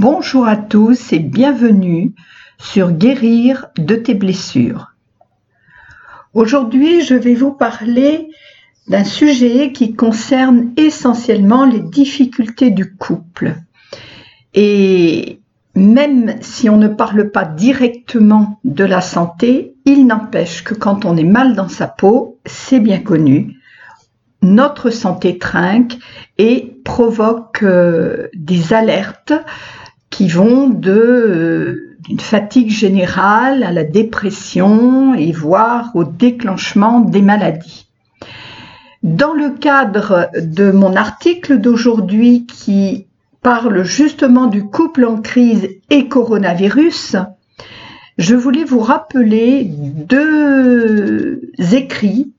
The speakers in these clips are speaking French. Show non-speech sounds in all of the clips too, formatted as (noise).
Bonjour à tous et bienvenue sur Guérir de tes blessures. Aujourd'hui, je vais vous parler d'un sujet qui concerne essentiellement les difficultés du couple. Et même si on ne parle pas directement de la santé, il n'empêche que quand on est mal dans sa peau, c'est bien connu, notre santé trinque et provoque euh, des alertes qui vont de euh, d'une fatigue générale à la dépression et voire au déclenchement des maladies. Dans le cadre de mon article d'aujourd'hui qui parle justement du couple en crise et coronavirus, je voulais vous rappeler deux écrits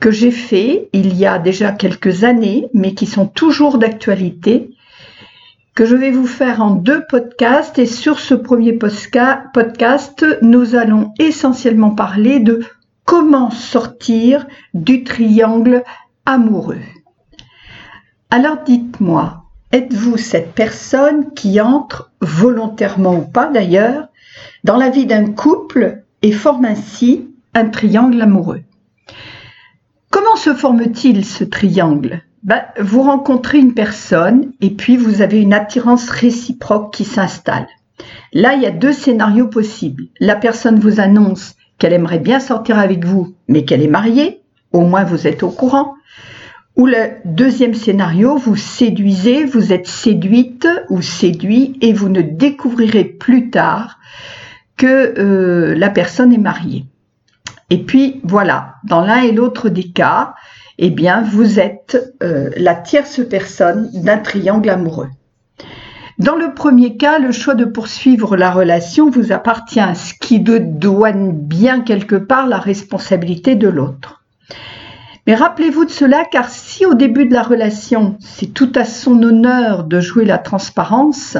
que j'ai faits il y a déjà quelques années, mais qui sont toujours d'actualité, que je vais vous faire en deux podcasts. Et sur ce premier podcast, nous allons essentiellement parler de comment sortir du triangle amoureux. Alors dites-moi, êtes-vous cette personne qui entre, volontairement ou pas d'ailleurs, dans la vie d'un couple et forme ainsi un triangle amoureux? Comment se forme-t-il ce triangle? Ben, Vous rencontrez une personne et puis vous avez une attirance réciproque qui s'installe. Là, il y a deux scénarios possibles. La personne vous annonce qu'elle aimerait bien sortir avec vous, mais qu'elle est mariée, au moins vous êtes au courant. Ou le deuxième scénario, vous séduisez, vous êtes séduite ou séduit et vous ne découvrirez plus tard que euh, la personne est mariée. Et puis voilà, dans l'un et l'autre des cas, eh bien, vous êtes euh, la tierce personne d'un triangle amoureux. Dans le premier cas, le choix de poursuivre la relation vous appartient, ce qui douane bien quelque part la responsabilité de l'autre. Mais rappelez-vous de cela car si au début de la relation, c'est tout à son honneur de jouer la transparence,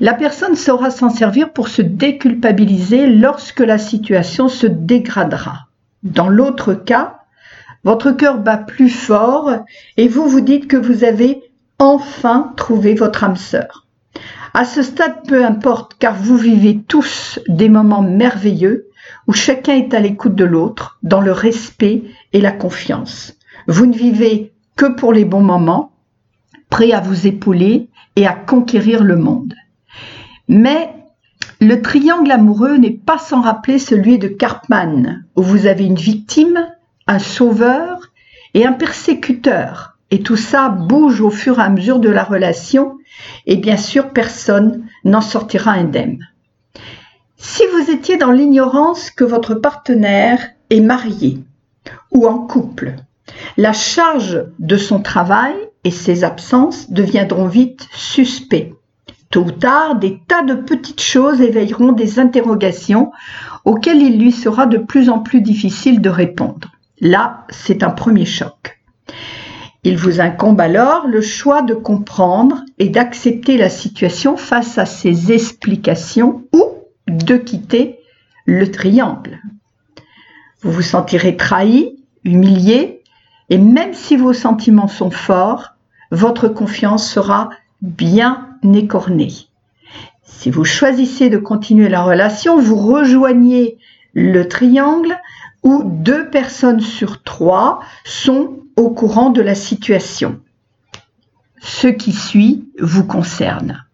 la personne saura s'en servir pour se déculpabiliser lorsque la situation se dégradera. Dans l'autre cas, votre cœur bat plus fort et vous vous dites que vous avez enfin trouvé votre âme sœur. À ce stade, peu importe, car vous vivez tous des moments merveilleux où chacun est à l'écoute de l'autre, dans le respect et la confiance. Vous ne vivez que pour les bons moments, prêts à vous épauler et à conquérir le monde. Mais le triangle amoureux n'est pas sans rappeler celui de Karpman, où vous avez une victime, un sauveur et un persécuteur. Et tout ça bouge au fur et à mesure de la relation, et bien sûr personne n'en sortira indemne. Si vous étiez dans l'ignorance que votre partenaire est marié ou en couple, la charge de son travail et ses absences deviendront vite suspects. Tôt ou tard, des tas de petites choses éveilleront des interrogations auxquelles il lui sera de plus en plus difficile de répondre. Là, c'est un premier choc. Il vous incombe alors le choix de comprendre et d'accepter la situation face à ces explications ou de quitter le triangle. Vous vous sentirez trahi, humilié, et même si vos sentiments sont forts, votre confiance sera bien écornée. Si vous choisissez de continuer la relation, vous rejoignez le triangle où deux personnes sur trois sont au courant de la situation. Ce qui suit vous concerne.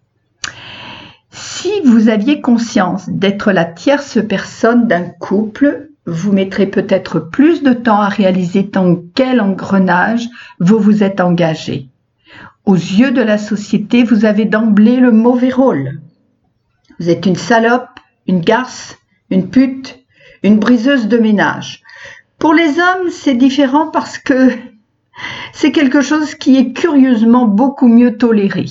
Si vous aviez conscience d'être la tierce personne d'un couple, vous mettrez peut-être plus de temps à réaliser dans quel engrenage vous vous êtes engagé. Aux yeux de la société, vous avez d'emblée le mauvais rôle. Vous êtes une salope, une garce, une pute, une briseuse de ménage. Pour les hommes, c'est différent parce que (laughs) c'est quelque chose qui est curieusement beaucoup mieux toléré.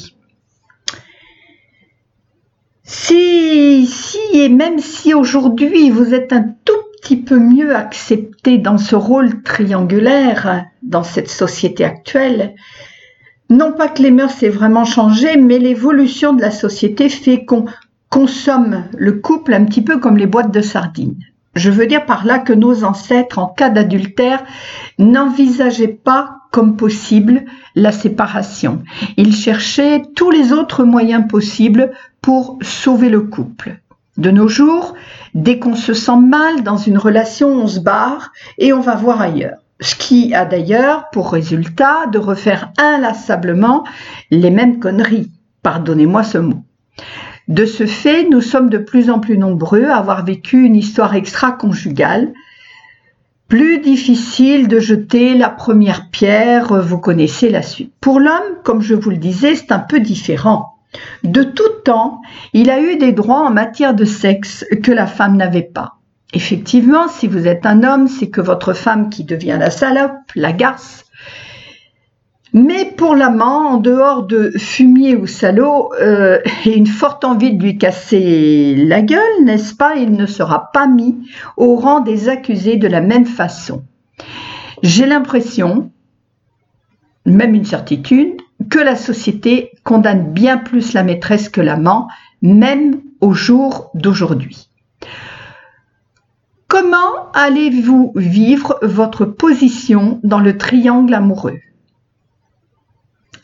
Si, si, et même si aujourd'hui vous êtes un tout petit peu mieux accepté dans ce rôle triangulaire, dans cette société actuelle, non pas que les mœurs aient vraiment changé, mais l'évolution de la société fait qu'on consomme le couple un petit peu comme les boîtes de sardines. Je veux dire par là que nos ancêtres, en cas d'adultère, n'envisageaient pas comme possible la séparation. Il cherchait tous les autres moyens possibles pour sauver le couple. De nos jours, dès qu'on se sent mal dans une relation, on se barre et on va voir ailleurs. Ce qui a d'ailleurs pour résultat de refaire inlassablement les mêmes conneries. Pardonnez-moi ce mot. De ce fait, nous sommes de plus en plus nombreux à avoir vécu une histoire extra-conjugale. Plus difficile de jeter la première pierre, vous connaissez la suite. Pour l'homme, comme je vous le disais, c'est un peu différent. De tout temps, il a eu des droits en matière de sexe que la femme n'avait pas. Effectivement, si vous êtes un homme, c'est que votre femme qui devient la salope, la garce. Mais pour l'amant, en dehors de fumier ou salaud euh, et une forte envie de lui casser la gueule, n'est-ce pas, il ne sera pas mis au rang des accusés de la même façon. J'ai l'impression, même une certitude, que la société condamne bien plus la maîtresse que l'amant, même au jour d'aujourd'hui. Comment allez-vous vivre votre position dans le triangle amoureux?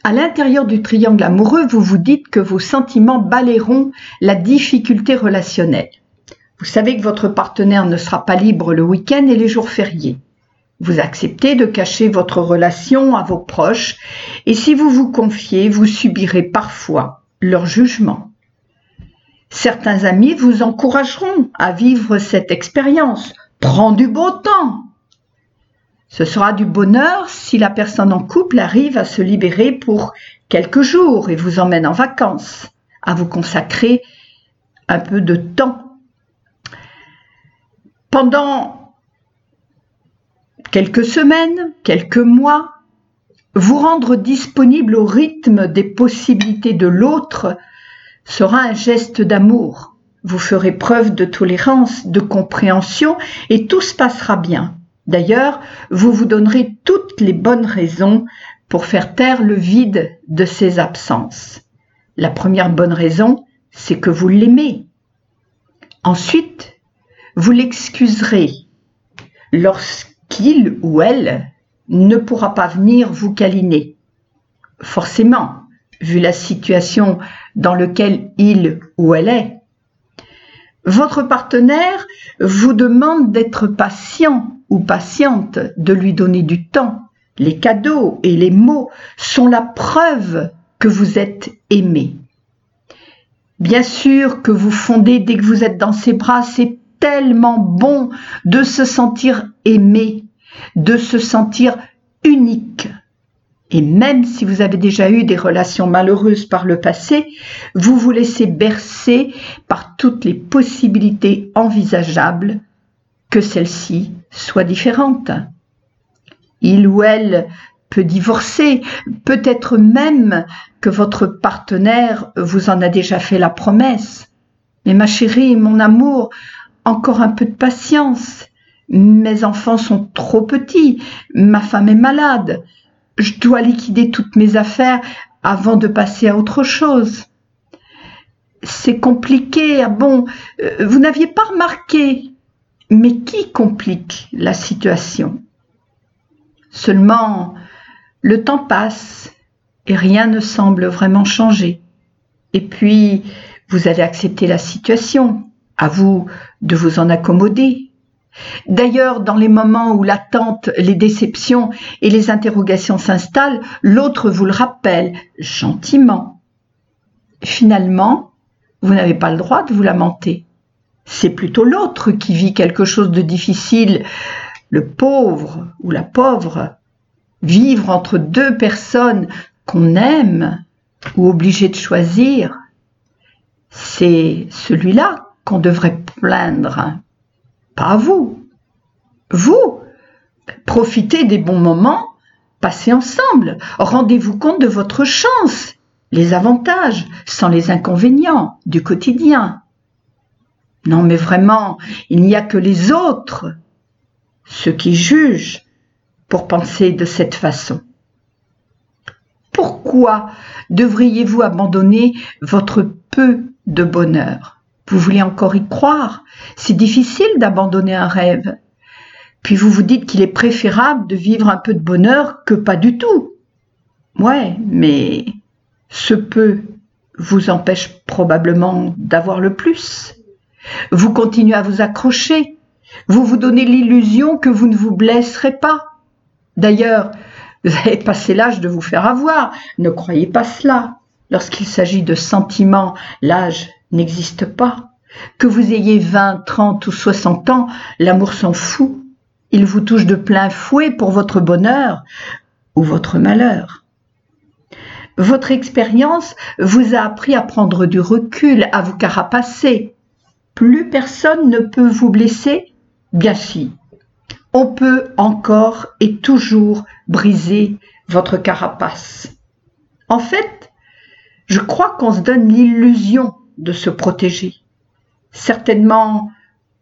À l'intérieur du triangle amoureux, vous vous dites que vos sentiments balayeront la difficulté relationnelle. Vous savez que votre partenaire ne sera pas libre le week-end et les jours fériés. Vous acceptez de cacher votre relation à vos proches et si vous vous confiez, vous subirez parfois leur jugement. Certains amis vous encourageront à vivre cette expérience. Prends du beau temps. Ce sera du bonheur si la personne en couple arrive à se libérer pour quelques jours et vous emmène en vacances, à vous consacrer un peu de temps. Pendant quelques semaines, quelques mois, vous rendre disponible au rythme des possibilités de l'autre sera un geste d'amour. Vous ferez preuve de tolérance, de compréhension et tout se passera bien. D'ailleurs, vous vous donnerez toutes les bonnes raisons pour faire taire le vide de ses absences. La première bonne raison, c'est que vous l'aimez. Ensuite, vous l'excuserez lorsque qu'il ou elle ne pourra pas venir vous câliner. Forcément, vu la situation dans laquelle il ou elle est. Votre partenaire vous demande d'être patient ou patiente, de lui donner du temps. Les cadeaux et les mots sont la preuve que vous êtes aimé. Bien sûr que vous fondez dès que vous êtes dans ses bras, c'est tellement bon de se sentir aimé, de se sentir unique. Et même si vous avez déjà eu des relations malheureuses par le passé, vous vous laissez bercer par toutes les possibilités envisageables que celle-ci soit différente. Il ou elle peut divorcer, peut-être même que votre partenaire vous en a déjà fait la promesse. Mais ma chérie, mon amour, encore un peu de patience. Mes enfants sont trop petits. Ma femme est malade. Je dois liquider toutes mes affaires avant de passer à autre chose. C'est compliqué. Ah bon, euh, vous n'aviez pas remarqué. Mais qui complique la situation? Seulement, le temps passe et rien ne semble vraiment changer. Et puis, vous avez accepté la situation. À vous de vous en accommoder. D'ailleurs, dans les moments où l'attente, les déceptions et les interrogations s'installent, l'autre vous le rappelle gentiment. Finalement, vous n'avez pas le droit de vous lamenter. C'est plutôt l'autre qui vit quelque chose de difficile, le pauvre ou la pauvre. Vivre entre deux personnes qu'on aime ou obligé de choisir, c'est celui-là qu'on devrait plaindre. Pas vous. Vous, profitez des bons moments, passez ensemble, rendez-vous compte de votre chance, les avantages sans les inconvénients du quotidien. Non mais vraiment, il n'y a que les autres, ceux qui jugent, pour penser de cette façon. Pourquoi devriez-vous abandonner votre peu de bonheur? Vous voulez encore y croire? C'est difficile d'abandonner un rêve. Puis vous vous dites qu'il est préférable de vivre un peu de bonheur que pas du tout. Ouais, mais ce peu vous empêche probablement d'avoir le plus. Vous continuez à vous accrocher. Vous vous donnez l'illusion que vous ne vous blesserez pas. D'ailleurs, (laughs) vous avez passé l'âge de vous faire avoir. Ne croyez pas cela. Lorsqu'il s'agit de sentiments, l'âge n'existe pas. Que vous ayez 20, 30 ou 60 ans, l'amour s'en fout. Il vous touche de plein fouet pour votre bonheur ou votre malheur. Votre expérience vous a appris à prendre du recul, à vous carapacer. Plus personne ne peut vous blesser Bien si. On peut encore et toujours briser votre carapace. En fait, je crois qu'on se donne l'illusion de se protéger. Certainement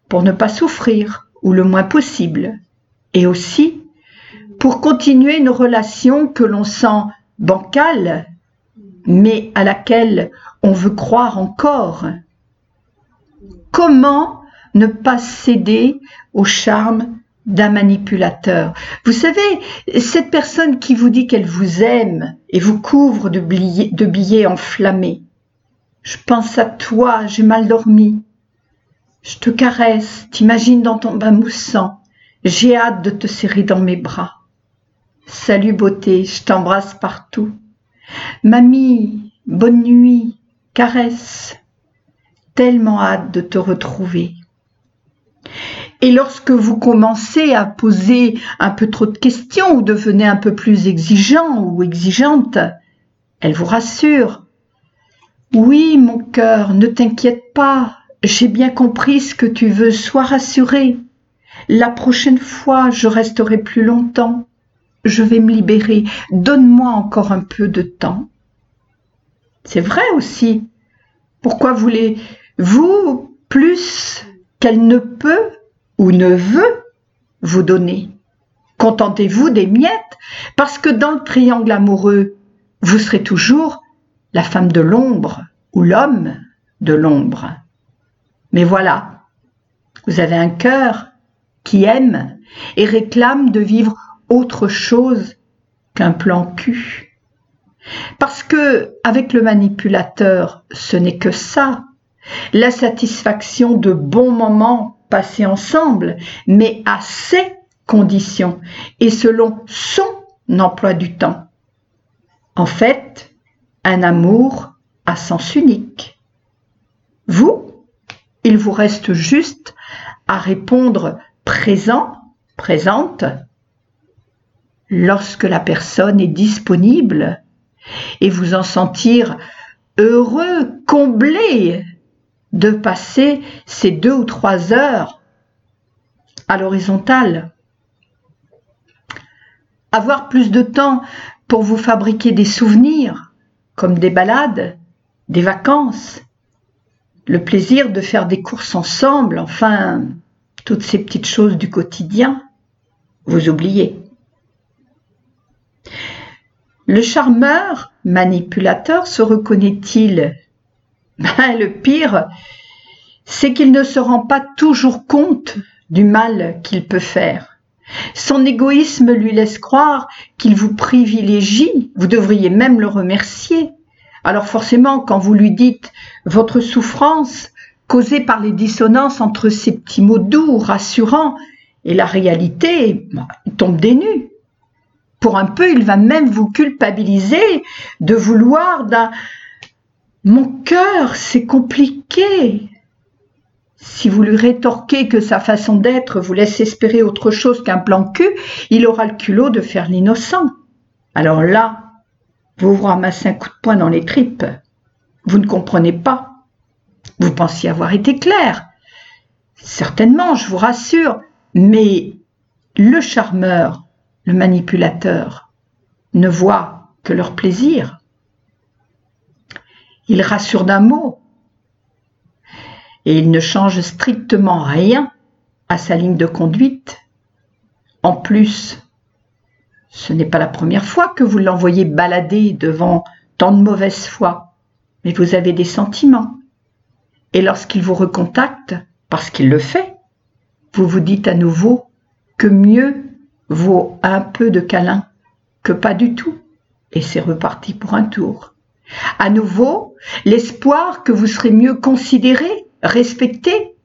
pour ne pas souffrir ou le moins possible. Et aussi pour continuer une relation que l'on sent bancale, mais à laquelle on veut croire encore. Comment ne pas céder au charme d'un manipulateur? Vous savez, cette personne qui vous dit qu'elle vous aime et vous couvre de billets, enflammés. Je pense à toi, j'ai mal dormi. Je te caresse, t'imagine dans ton bain moussant. J'ai hâte de te serrer dans mes bras. Salut beauté, je t'embrasse partout. Mamie, bonne nuit, caresse. Tellement hâte de te retrouver. Et lorsque vous commencez à poser un peu trop de questions ou devenez un peu plus exigeant ou exigeante, elle vous rassure. Oui, mon cœur, ne t'inquiète pas, j'ai bien compris ce que tu veux, sois rassuré. La prochaine fois, je resterai plus longtemps. Je vais me libérer. Donne-moi encore un peu de temps. C'est vrai aussi. Pourquoi voulez-vous plus qu'elle ne peut ou ne veut vous donner. Contentez-vous des miettes, parce que dans le triangle amoureux, vous serez toujours la femme de l'ombre ou l'homme de l'ombre. Mais voilà, vous avez un cœur qui aime et réclame de vivre autre chose qu'un plan cul. Parce que, avec le manipulateur, ce n'est que ça, la satisfaction de bons moments passés ensemble, mais à ses conditions et selon son emploi du temps. En fait, un amour à sens unique. Vous, il vous reste juste à répondre présent, présente, lorsque la personne est disponible et vous en sentir heureux, comblé de passer ces deux ou trois heures à l'horizontale. Avoir plus de temps pour vous fabriquer des souvenirs, comme des balades, des vacances, le plaisir de faire des courses ensemble, enfin, toutes ces petites choses du quotidien, vous oubliez. Le charmeur, manipulateur, se reconnaît-il (laughs) le pire, c'est qu'il ne se rend pas toujours compte du mal qu'il peut faire. Son égoïsme lui laisse croire qu'il vous privilégie, vous devriez même le remercier. Alors forcément, quand vous lui dites votre souffrance causée par les dissonances entre ces petits mots doux, rassurants, et la réalité, ben, il tombe des nues. Pour un peu, il va même vous culpabiliser de vouloir d'un mon cœur, c'est compliqué. Si vous lui rétorquez que sa façon d'être vous laisse espérer autre chose qu'un plan cul, il aura le culot de faire l'innocent. Alors là, vous vous ramassez un coup de poing dans les tripes. Vous ne comprenez pas. Vous pensiez avoir été clair. Certainement, je vous rassure, mais le charmeur, le manipulateur, ne voit que leur plaisir. Il rassure d'un mot. Et il ne change strictement rien à sa ligne de conduite. En plus, ce n'est pas la première fois que vous l'envoyez balader devant tant de mauvaise foi, mais vous avez des sentiments. Et lorsqu'il vous recontacte, parce qu'il le fait, vous vous dites à nouveau que mieux vaut un peu de câlin que pas du tout. Et c'est reparti pour un tour. À nouveau, l'espoir que vous serez mieux considéré, respecté,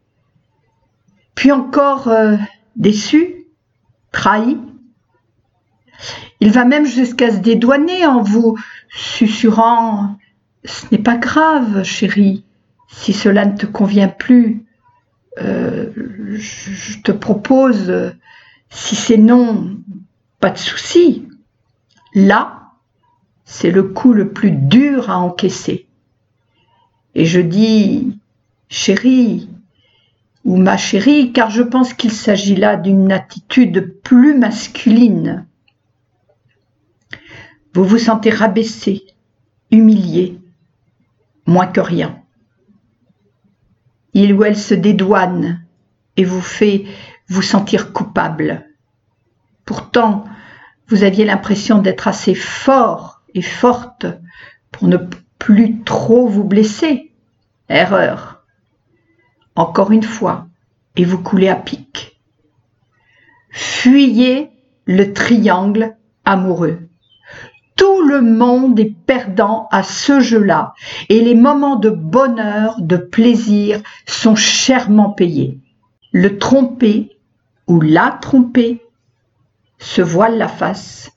puis encore euh, déçu, trahi. Il va même jusqu'à se dédouaner en vous susurrant Ce n'est pas grave, chérie, si cela ne te convient plus. Euh, je te propose, si c'est non, pas de souci. Là, c'est le coup le plus dur à encaisser. Et je dis chérie ou ma chérie, car je pense qu'il s'agit là d'une attitude plus masculine. Vous vous sentez rabaissé, humilié, moins que rien. Il ou elle se dédouane et vous fait vous sentir coupable. Pourtant, vous aviez l'impression d'être assez fort et forte pour ne plus trop vous blesser. Erreur. Encore une fois, et vous coulez à pic. Fuyez le triangle amoureux. Tout le monde est perdant à ce jeu-là et les moments de bonheur, de plaisir sont chèrement payés. Le tromper ou la tromper se voile la face.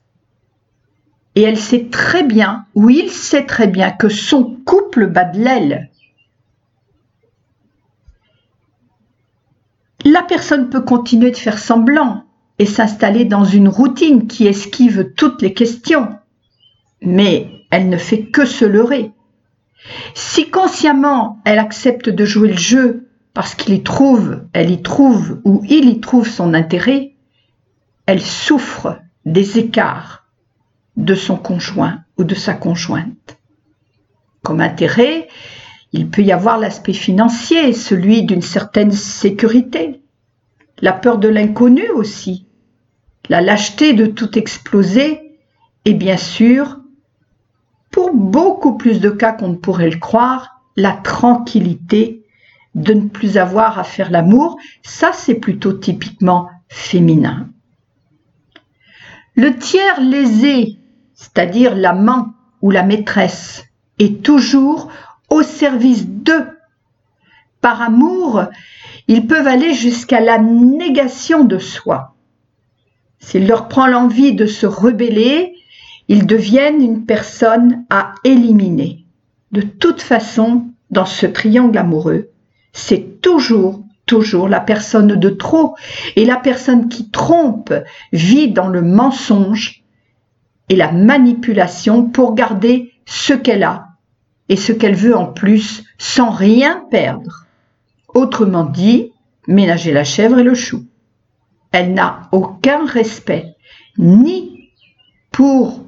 Et elle sait très bien, ou il sait très bien, que son couple bat de l'aile. La personne peut continuer de faire semblant et s'installer dans une routine qui esquive toutes les questions, mais elle ne fait que se leurrer. Si consciemment elle accepte de jouer le jeu parce qu'il y trouve, elle y trouve ou il y trouve son intérêt, elle souffre des écarts de son conjoint ou de sa conjointe. Comme intérêt, il peut y avoir l'aspect financier, celui d'une certaine sécurité, la peur de l'inconnu aussi, la lâcheté de tout exploser et bien sûr, pour beaucoup plus de cas qu'on ne pourrait le croire, la tranquillité de ne plus avoir à faire l'amour, ça c'est plutôt typiquement féminin. Le tiers lésé, c'est-à-dire l'amant ou la maîtresse, est toujours au service d'eux. Par amour, ils peuvent aller jusqu'à la négation de soi. S'il leur prend l'envie de se rebeller, ils deviennent une personne à éliminer. De toute façon, dans ce triangle amoureux, c'est toujours toujours la personne de trop. Et la personne qui trompe vit dans le mensonge et la manipulation pour garder ce qu'elle a et ce qu'elle veut en plus sans rien perdre. Autrement dit, ménager la chèvre et le chou. Elle n'a aucun respect ni pour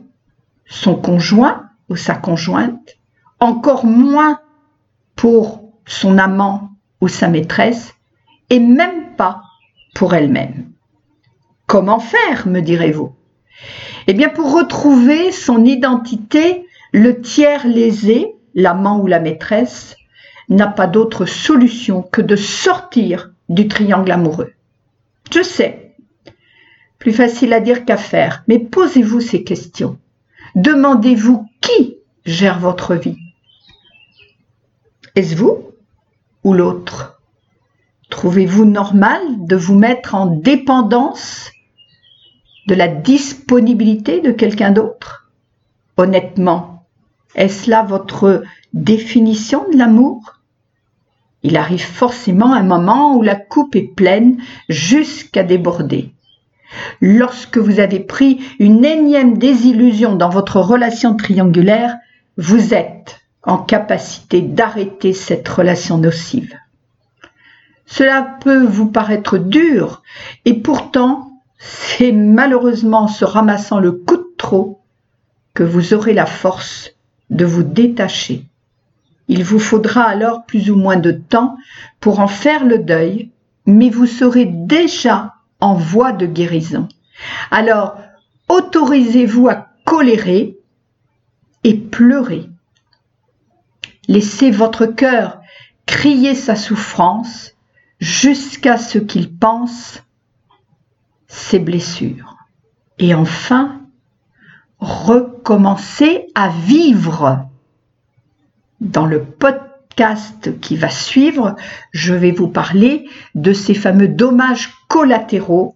son conjoint ou sa conjointe, encore moins pour son amant ou sa maîtresse, et même pas pour elle-même. Comment faire, me direz-vous? Eh bien, pour retrouver son identité, le tiers lésé, l'amant ou la maîtresse, n'a pas d'autre solution que de sortir du triangle amoureux. Je sais, plus facile à dire qu'à faire, mais posez-vous ces questions. Demandez-vous qui gère votre vie. Est-ce vous ou l'autre? Trouvez-vous normal de vous mettre en dépendance de la disponibilité de quelqu'un d'autre Honnêtement, est-ce là votre définition de l'amour? Il arrive forcément un moment où la coupe est pleine jusqu'à déborder. Lorsque vous avez pris une énième désillusion dans votre relation triangulaire, vous êtes en capacité d'arrêter cette relation nocive. Cela peut vous paraître dur et pourtant c'est malheureusement en se ramassant le coup de trop que vous aurez la force de vous détacher. Il vous faudra alors plus ou moins de temps pour en faire le deuil, mais vous serez déjà en voie de guérison. Alors, autorisez-vous à colérer et pleurer. Laissez votre cœur crier sa souffrance jusqu'à ce qu'il pense ses blessures. Et enfin, recommencer à vivre. Dans le podcast qui va suivre, je vais vous parler de ces fameux dommages collatéraux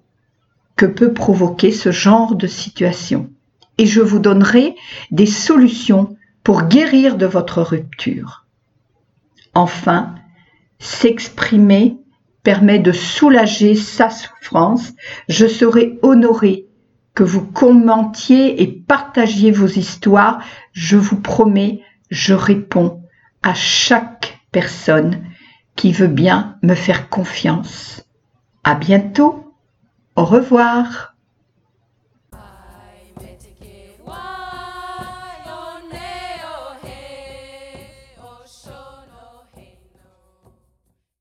que peut provoquer ce genre de situation. Et je vous donnerai des solutions pour guérir de votre rupture. Enfin, s'exprimer permet de soulager sa souffrance. Je serai honorée que vous commentiez et partagiez vos histoires. Je vous promets, je réponds à chaque personne qui veut bien me faire confiance. À bientôt. Au revoir.